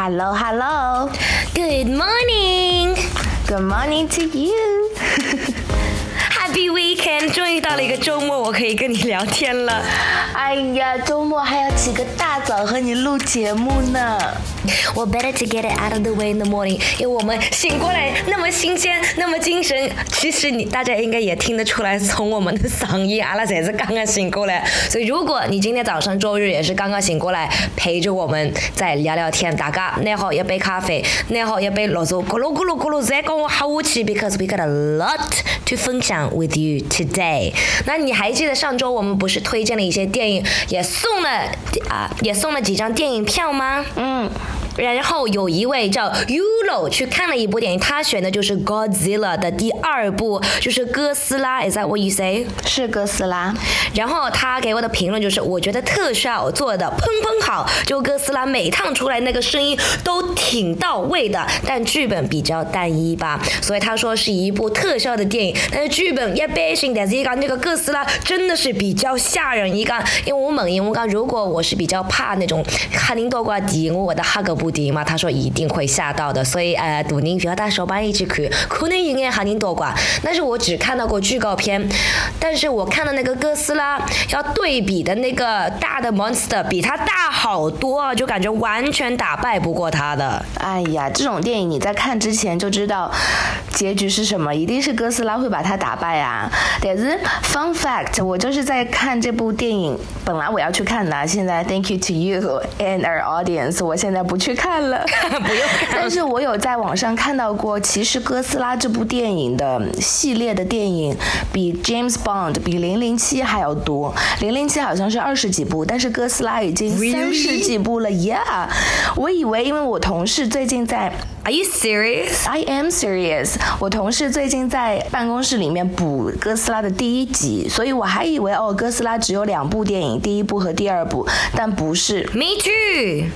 Hello, hello. Good morning. Good morning to you. Happy weekend！终于到了一个周末，我可以跟你聊天了。哎呀，周末还要起个大早和你录节目呢。我 better to get it out of the way in the morning，因为我们醒过来那么新鲜，那么精神。其实你大家应该也听得出来，从我们的嗓音，阿拉才是刚刚醒过来。所以如果你今天早上周日也是刚刚醒过来，陪着我们再聊聊天，大家拿好一杯咖啡，拿好一杯绿洲，咕噜咕噜咕噜再跟我好武器，because we got a lot to 分享 with you today。那你还记得上周我们不是推荐了一些电影，也送了啊，也送了几张电影票吗？嗯。然后有一位叫 Ulo 去看了一部电影，他选的就是 Godzilla 的第二部，就是哥斯拉。Is that what you say？是哥斯拉。然后他给我的评论就是，我觉得特效做的砰砰好，就哥斯拉每趟出来那个声音都挺到位的，但剧本比较单一吧。所以他说是一部特效的电影，但是剧本一般性。但是一个那个哥斯拉真的是比较吓人一个，因为我猛因我讲，如果我是比较怕那种哈林多瓜迪，我的哈格布。迪嘛，他说一定会吓到的，所以呃，杜宁不要带手板一起去，可能应该喊您多管。但是我只看到过预告片，但是我看到那个哥斯拉要对比的那个大的 monster 比他大好多，就感觉完全打败不过他的。哎呀，这种电影你在看之前就知道结局是什么，一定是哥斯拉会把他打败啊。但是 fun fact，我就是在看这部电影，本来我要去看的，现在 thank you to you and our audience，我现在不去。看了，不用看。但是我有在网上看到过，其实哥斯拉这部电影的系列的电影比 James Bond 比零零七还要多。零零七好像是二十几部，但是哥斯拉已经三十几部了。Yeah，我以为因为我同事最近在，Are you serious？I am serious。我同事最近在办公室里面补哥斯拉的第一集，所以我还以为哦，哥斯拉只有两部电影，第一部和第二部，但不是。Me too。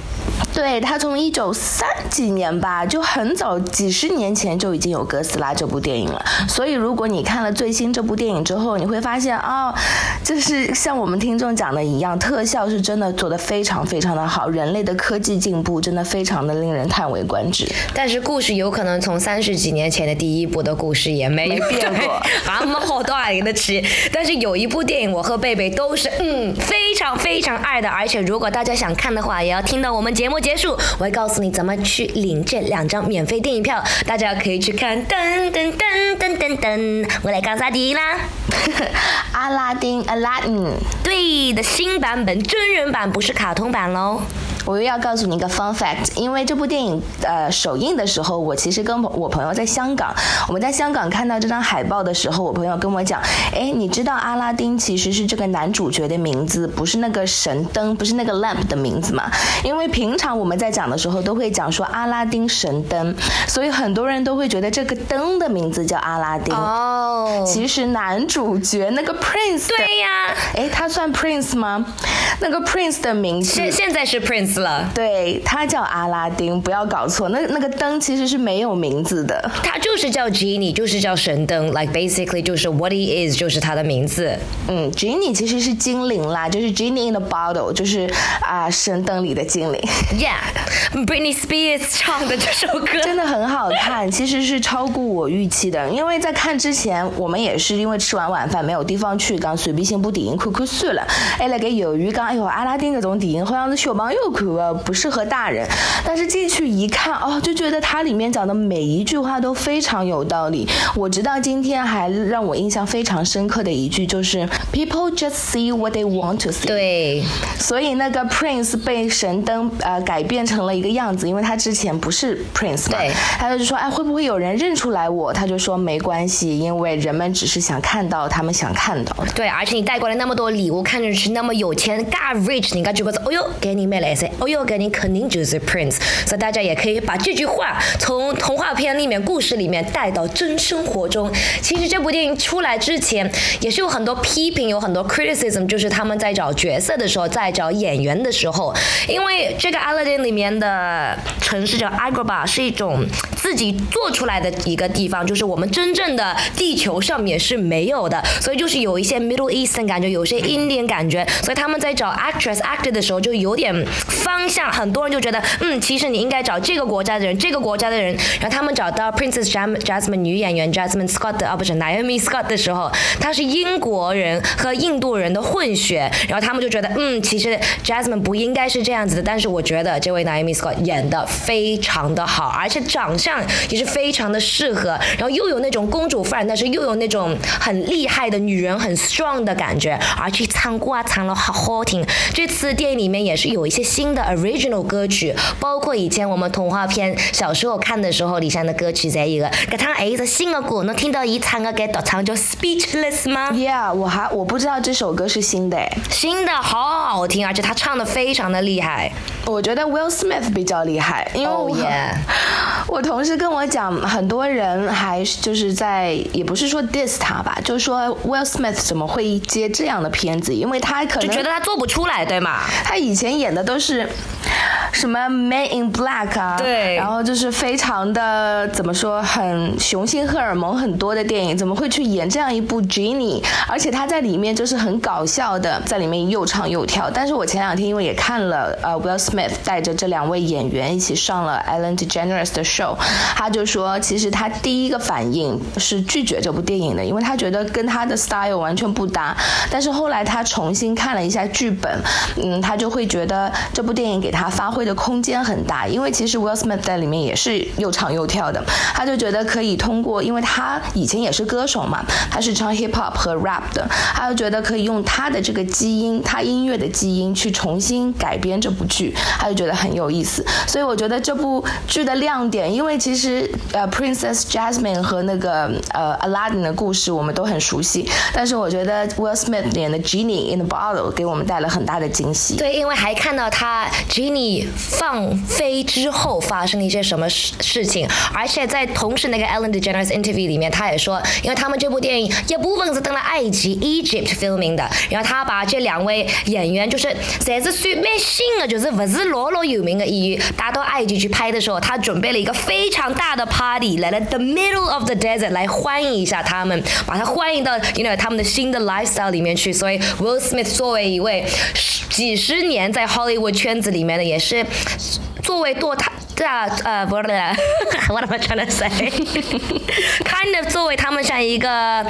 对他从一九三几年吧，就很早几十年前就已经有哥斯拉这部电影了。所以如果你看了最新这部电影之后，你会发现啊，就是像我们听众讲的一样，特效是真的做的非常非常的好，人类的科技进步真的非常的令人叹为观止。但是故事有可能从三十几年前的第一部的故事也没变 过，俺们好多爱的吃。但是有一部电影，我和贝贝都是嗯非常非常爱的，而且如果大家想看的话，也要听到我们节目。结束，我会告诉你怎么去领这两张免费电影票，大家可以去看。噔噔噔噔噔噔，我来讲啥的啦？阿拉丁，Aladdin，对的新版本，真人版不是卡通版喽。我又要告诉你一个 fun fact，因为这部电影呃首映的时候，我其实跟我朋友在香港，我们在香港看到这张海报的时候，我朋友跟我讲，哎，你知道阿拉丁其实是这个男主角的名字，不是那个神灯，不是那个 lamp 的名字嘛？因为平常我们在讲的时候都会讲说阿拉丁神灯，所以很多人都会觉得这个灯的名字叫阿拉丁。哦，其实男主角那个 prince，对呀，哎，他算 prince 吗？那个 prince 的名字现现在是 prince。了，对他叫阿拉丁，不要搞错，那那个灯其实是没有名字的，他就是叫 genie，就是叫神灯，like basically 就是 what he is，就是他的名字。嗯，genie 其实是精灵啦，就是 genie in the bottle，就是啊神灯里的精灵。Yeah，Britney Spears 唱的这首歌 真的很好看，其实是超过我预期的，因为在看之前，我们也是因为吃完晚饭没有地方去，刚随便先部电影看看算了。哎，那个由于刚哎呦阿拉丁这种电影好像是小朋友看。不适合大人，但是进去一看哦，就觉得它里面讲的每一句话都非常有道理。我直到今天还让我印象非常深刻的一句就是 “People just see what they want to see”。对，所以那个 Prince 被神灯呃改变成了一个样子，因为他之前不是 Prince 嘛，他就说哎会不会有人认出来我？他就说没关系，因为人们只是想看到他们想看到。对，而且你带过来那么多礼物，看着是那么有钱，God rich，你应该觉得哦哟，给你买来噻。哦哟，给你肯定就是 Prince，所以大家也可以把这句话从童话片里面、故事里面带到真生活中。其实这部电影出来之前，也是有很多批评，有很多 criticism，就是他们在找角色的时候，在找演员的时候，因为这个 Aladdin 里面的城市叫 Agrabah，是一种自己做出来的一个地方，就是我们真正的地球上面是没有的，所以就是有一些 Middle Eastern 感觉，有些 Indian 感觉，所以他们在找 actress actor 的时候就有点方向，很多人就觉得，嗯，其实你应该找这个国家的人，这个国家的人，然后他们找到 Princess Jasmine 女演员 Jasmine Scott 啊不是 Naomi Scott 的时候，她是英国人和印度人的混血，然后他们就觉得，嗯，其实 Jasmine 不应该是这样子的，但是我觉得这位 Naomi Scott 演的非常的好，而且长相也是非常的适合，然后又有那种公主范，但是又有那种很厉害的女人，很 strong 的感觉，而且唱歌啊唱了好好听。这次电影里面也是有一些新的 original 歌曲，包括以前我们童话片小时候看的时候，李湘的歌曲在一个，给他还有一首新的歌，能听到一唱个给独唱叫 Speechless 吗 Yeah，我还我不知道这首歌是新的诶。新的好好听，而且他唱的非常的厉害。我觉得 Will Smith 比较厉害，因为我、Oh yeah 我同事跟我讲，很多人还是就是在也不是说 diss 他吧，就是说 Will Smith 怎么会接这样的片子？因为他可能就觉得他做不出来，对吗？他以前演的都是什么 Man in Black 啊，对然后就是非常的怎么说，很雄性荷尔蒙很多的电影，怎么会去演这样一部 Genie？而且他在里面就是很搞笑的，在里面又唱又跳。但是我前两天因为也看了呃 Will Smith Smith 带着这两位演员一起上了 Ellen DeGeneres 的 show，他就说其实他第一个反应是拒绝这部电影的，因为他觉得跟他的 style 完全不搭。但是后来他重新看了一下剧本，嗯，他就会觉得这部电影给他发挥的空间很大，因为其实 Will Smith 在里面也是又唱又跳的，他就觉得可以通过，因为他以前也是歌手嘛，他是唱 hip hop 和 rap 的，他就觉得可以用他的这个基因，他音乐的基因去重新改编这部剧，他就觉得很有意思。所以我觉得这部剧的亮点，因为其实呃 Princess Jasmine 和那个呃 Aladdin 的故事我们都很熟悉，但是我觉得 Will Smith 演的 Genie in the Bottle 给我们带来很大的惊喜。对，因为还看到他 Jenny 放飞之后发生了一些什么事事情，而且在同时那个 Ellen DeGeneres interview 里面，他也说，因为他们这部电影一部分是登了埃及 Egypt filming 的，然后他把这两位演员就是侪是算蛮新的，就是不是是罗罗有名的演员，带到埃及去拍的时候，他准备了一个非常大的 party，来了 the middle of the desert 来欢迎一下他们，把他欢迎到 you know 他们的新的 lifestyle 里面去，所以 Will Smith 作为一位几十年在 Hollywood 圈子里面的，也是作为做他。大呃不是，what am I trying to say？kind of 作为他们像一个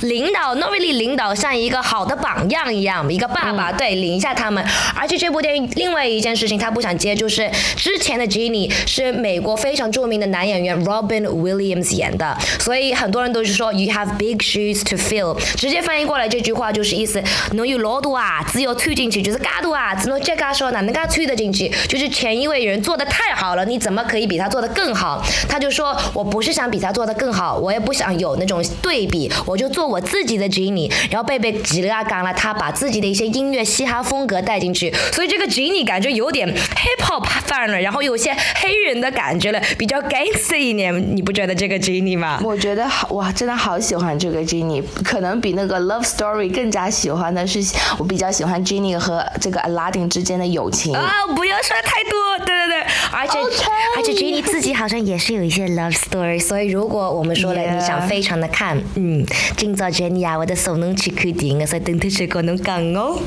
领导，not really 领导，像一个好的榜样一样，一个爸爸、对领一下他们。而且这部电影另外一件事情他不想接，就是之前的 Jenny 是美国非常著名的男演员 Robin Williams 演的，所以很多人都是说 You have big shoes to fill。直接翻译过来这句话就是意思，侬有老多啊，只有穿进去就是嘎多啊，只能这嘎说哪能嘎穿得进去？就是前一位人做的太好了，你怎么可以比他做的更好？他就说我不是想比他做的更好，我也不想有那种对比，我就做我自己的 Genie。然后贝贝吉拉刚了，他把自己的一些音乐嘻哈风格带进去，所以这个 Genie 感觉有点 hip hop 范了，然后有些黑人的感觉了，比较 gangster 一点，你不觉得这个 Genie 吗？我觉得好哇，真的好喜欢这个 Genie，可能比那个 Love Story 更加喜欢的是，我比较喜欢 Genie 和这个 Aladdin 之间的友情。啊，不要说太多，对对对，而且而且 Jenny 自己好像也是有一些 love story，所以如果我们说了你想非常的看，嗯，今朝 Jenny 啊，我的手能去看电影的，所以等特时跟侬讲哦。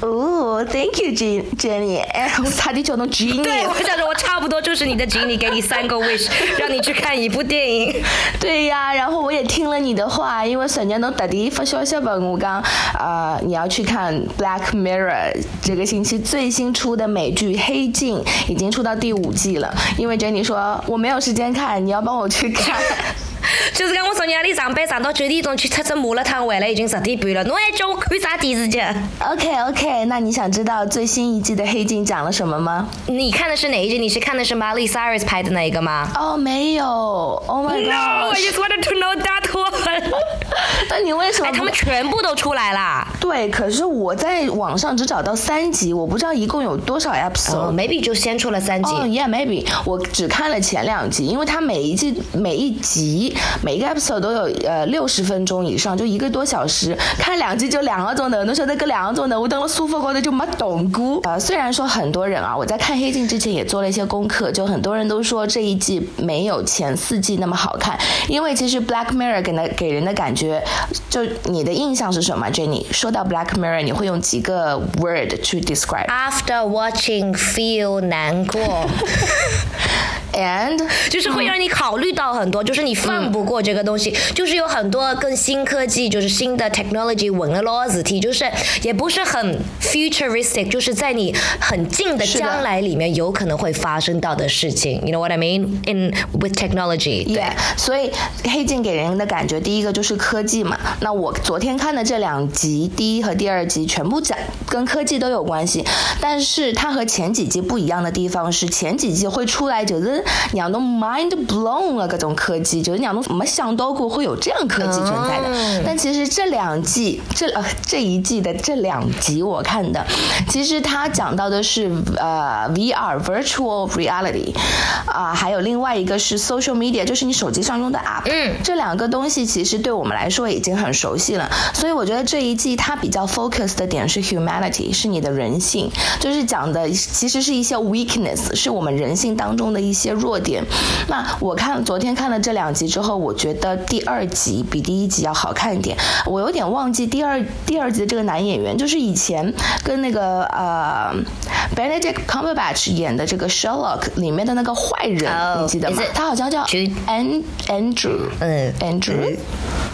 哦、t h a n k you Jen Jenny，哎，我差点叫侬 Genie。对，我想说，我差不多就是你的 Jenny，给你三个 wish，让你去看一部电影。对呀，然后我也听了你的话，因为沈年侬特地发消息问我讲，呃，你要去看《Black Mirror》这个星期最新出的美剧《黑镜》，已经出到第五季了。因为 Jenny 说我没有时间看，你要帮我去看。就是讲我昨夜里上班上到九点钟去吃只麻辣烫，回来已经十点半了，侬还叫我看啥电视剧？OK OK，那你想知道最新一季的《黑镜》讲了什么吗？你看的是哪一集？你是看的是 Miley Cyrus 拍的那一个吗哦，没有。Oh my No, I god！just wanted to know that one. 那你为什么哎，他们全部都出来啦。对，可是我在网上只找到三集，我不知道一共有多少 episode。哦，maybe 就先出了三集。哦、y e a h maybe，我只看了前两集，因为它每一季每一集每每一个 episode 都有呃六十分钟以上，就一个多小时，看两集就两个钟头，那时候那个两个钟头我等了舒服高的就没懂过。呃，虽然说很多人啊，我在看黑镜之前也做了一些功课，就很多人都说这一季没有前四季那么好看，因为其实 Black Mirror 给的给人的感觉，就你的印象是什么，Jenny？说到 Black Mirror，你会用几个 word 去 describe？After watching, feel 难过。And 就是会让你考虑到很多，就是你放不过这个东西，就是有很多跟新科技，就是新的 technology 吻了螺子题，就是也不是很 futuristic，就是在你很近的将来里面有可能会发生到的事情。You know what I mean? In with technology，对 Yeah，所以黑镜给人的感觉，第一个就是科技嘛。那我昨天看的这两集，第一和第二集全部讲跟科技都有关系，但是它和前几集不一样的地方是，前几集会出来就是让侬 mind blown 了各种科技，就是让侬没想到过会有这样科技存在的。嗯但其实这两季，这呃这一季的这两集我看的，其实它讲到的是呃 VR virtual reality 啊、还有另外一个是 social media，就是你手机上用的 app。嗯这两个东西其实对我们来说已经很熟悉了，所以我觉得这一季它比较 focus 的点是 humanity，是你的人性，就是讲的其实是一些 weakness，是我们人性当中的一些弱点。那我看昨天看了这两集之后，我觉得第二集比第一集要好看一点。我有点忘记第二第二集的这个男演员，就是以前跟那个呃 Benedict Cumberbatch 演的这个 Sherlock 里面的那个坏人 Oh，你记得吗他好像叫 An Andrew，嗯 Andrew。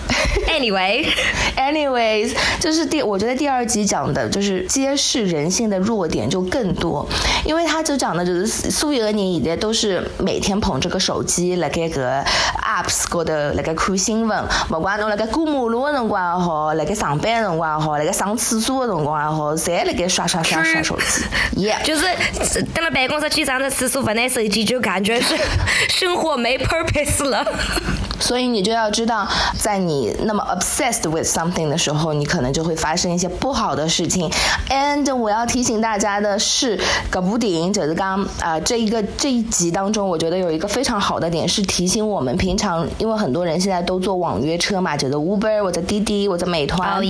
Anyway，Anyways，就是第我觉得第二集讲的就是揭示人性的弱点就更多，因为他就讲的就是所有的人现在都是每天捧着个手机辣盖个 apps 高头辣盖看新闻，不管侬辣盖过马路的辰光也好，辣盖上班的辰光也好，辣盖上厕所的辰光也好，侪辣盖刷刷刷刷手机。Yeah。就是蹲了办公室去上个厕所不拿手机，就感觉是 生活没 purpose 了。所以你就要知道，在你那么 obsessed with something 的时候，你可能就会发生一些不好的事情。And 我要提醒大家的是，这部电影就是刚啊这一个这一集当中，我觉得有一个非常好的点是提醒我们，平常因为很多人现在都坐网约车嘛，就是 Uber 我的滴滴或者美团。Oh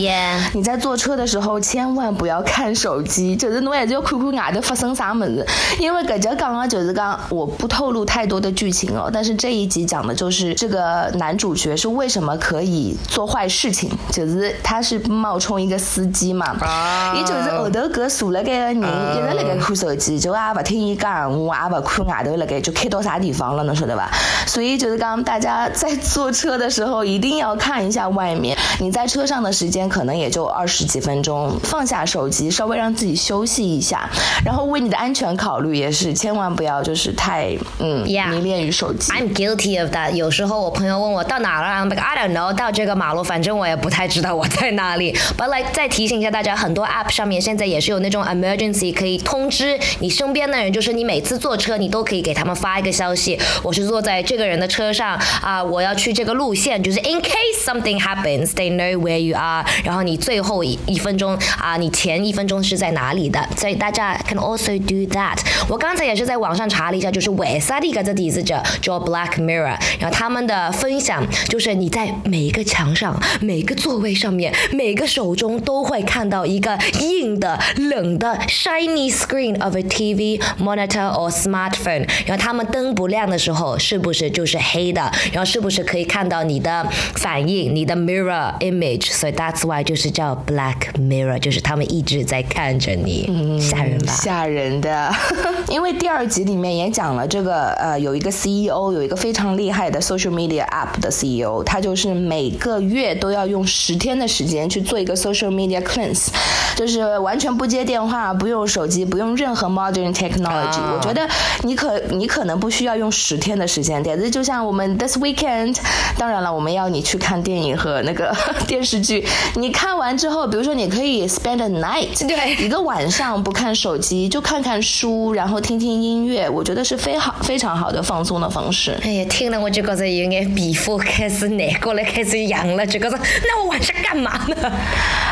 你在坐车的时候千万不要看手机，就是侬还是要看看外头发生啥么子。因为搿集讲的就是讲，我不透露太多的剧情哦，但是这一集讲的就是这个男主角是为什么可以做坏事情，就是他是冒充一个司机嘛，啊也就是后头搿坐辣盖个人一直辣盖看手机，就也勿听伊讲闲话，也勿看外头辣盖就开到啥地方了，侬晓得伐？所以就是讲大家在坐车的时候一定要看一下外面，你在车上的时间可能也就二十几分钟，放下手机，稍微让自己休息一下，然后为你的安全考虑也是，千万不要就是太嗯 Yeah 迷恋于手机。I'm guilty of that。有时候我朋朋友问我到哪了，I'm like I don't know，到这个马路，反正我也不太知道我在哪里。But like 再提醒一下大家，很多 app 上面现在也是有那种 emergency 可以通知你身边的人，就是你每次坐车你都可以给他们发一个消息，我是坐在这个人的车上啊、我要去这个路线，就是 in case something happens，they know where you are。然后你最后一一分钟啊、你前一分钟是在哪里的，所以大家 can also do that。我刚才也是在网上查了一下，就是为啥的一个这底子者叫 Black Mirror，然后他们的分享就是你在每一个墙上、每个座位上面、每个手中都会看到一个硬的、冷的 shiny screen of a TV monitor or smartphone。然后他们灯不亮的时候，是不是就是黑的？然后是不是可以看到你的反应、你的 mirror image？所以 that's why 就是叫 Black Mirror，就是他们一直在看着你，吓人吧？吓人的，因为第二集里面也讲了这个呃，有一个 CEO，有一个非常厉害的 social media app 的 CEO，他就是每个月都要用十天的时间去做一个 social media cleanse，就是完全不接电话，不用手机，不用任何 modern technology、啊。我觉得你可你可能不需要用十天的时间，但是就像我们 this weekend，当然了，我们要你去看电影和那个 电视剧，你看完之后，比如说你可以 spend a night，对一个晚上不看手机，就看看书，然后听听音乐，我觉得是非好非常好的放松的方式。哎呀，听了我就觉得有点皮肤开始难过了，开始痒了，就觉得那我晚上干嘛呢？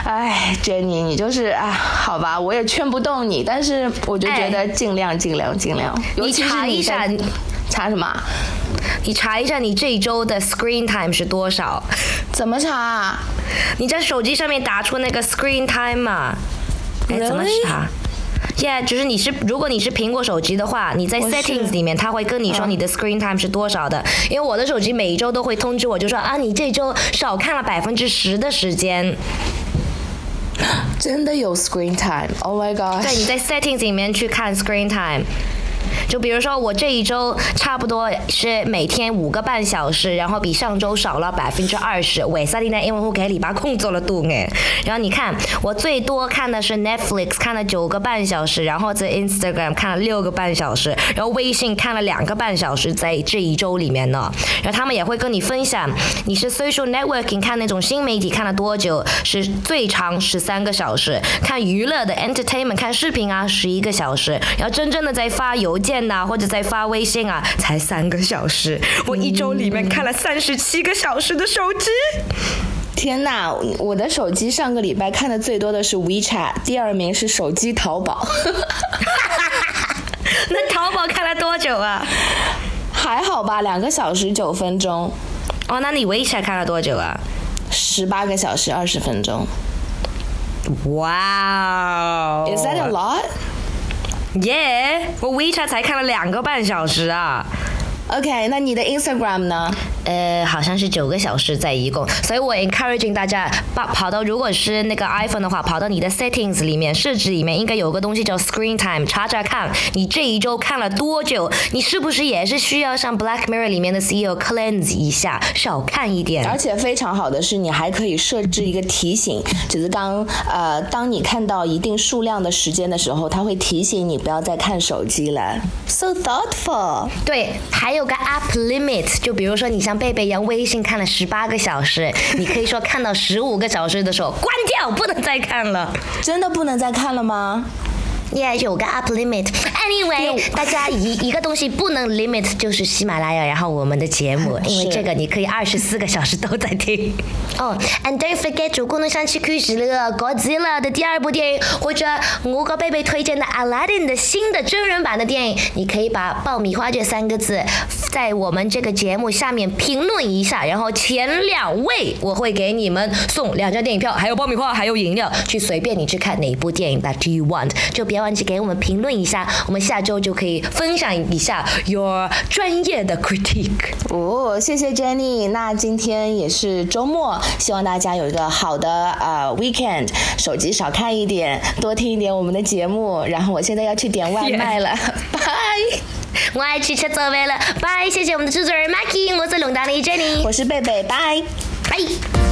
哎，Jenny，你就是啊，好吧，我也劝不动你，但是我就觉得尽量尽量尽量，尤其是查一下查什么啊？你查一下你这一周的 screen time 是多少？怎么查？你在手机上面打出那个 screen time 嘛？哎，怎么查？Yeah，就是你是，如果你是苹果手机的话，你在 settings 里面，它会跟你说你的 screen time 是多少的。因为我的手机每一周都会通知我，就说啊，你这周少看了百分之十的时间。真的有 screen time？Oh my god！对，你在 settings 里面去看 screen time。就比如说，我这一周差不多是每天五个半小时，然后比上周少了百分之二十。为啥呢？因为我给礼拜空做了多哎。然后你看，我最多看的是 Netflix，看了九个半小时，然后在 Instagram 看了六个半小时，然后微信看了两个半小时，在这一周里面呢。然后他们也会跟你分享，你是 social networking 看那种新媒体看了多久，是最长十三个小时；看娱乐的 entertainment 看视频啊，十一个小时。然后真正的在发邮件。呐，或者在发微信啊，才三个小时。我一周里面看了三十七个小时的手机。天哪，我的手机上个礼拜看的最多的是 WeChat，第二名是手机淘宝。那淘宝看了多久啊？还好吧，两个小时九分钟。哦，那你 WeChat 看了多久啊？十八个小时二十分钟。哇！Is that a lot? 耶！我 WeChat 才看了两个半小时啊。OK，那你的 Instagram 呢？呃，好像是九个小时在一共，所以我 encouraging 大家把跑到，如果是那个 iPhone 的话，跑到你的 settings 里面，设置里面应该有个东西叫 screen time，查查看你这一周看了多久，你是不是也是需要像 Black Mirror 里面的 CEO cleanse 一下，少看一点。而且非常好的是，你还可以设置一个提醒，就是当呃，当你看到一定数量的时间的时候，它会提醒你不要再看手机了。So thoughtful。对，还有个 app limit，就比如说你像。贝贝用微信看了十八个小时，你可以说看到十五个小时的时候关掉，不能再看了。真的不能再看了吗？Yeah，有个 up limit。Anyway，大家一一个东西不能 limit 就是喜马拉雅，然后我们的节目，因为这个你可以二十四个小时都在听。哦，and don't forget，如果你想去看那个 Godzilla 的第二部电影，或者我给贝贝推荐的 Aladdin 的新的真人版的电影，你可以把爆米花这三个字在我们这个节目下面评论一下，然后前两位我会给你们送两张电影票，还有爆米花，还有饮料，去随便你去看哪一部电影 that you want，就别。忘记给我们评论一下，我们下周就可以分享一下 your 专业的 critique。哦，谢谢 Jenny。那今天也是周末，希望大家有一个好的呃 weekend。手机少看一点，多听一点我们的节目。然后我现在要去点外卖了，拜。我爱去吃早饭了，拜。谢谢我们的制作人 Mackie，我是龙大的 Jenny，我是贝贝，拜拜。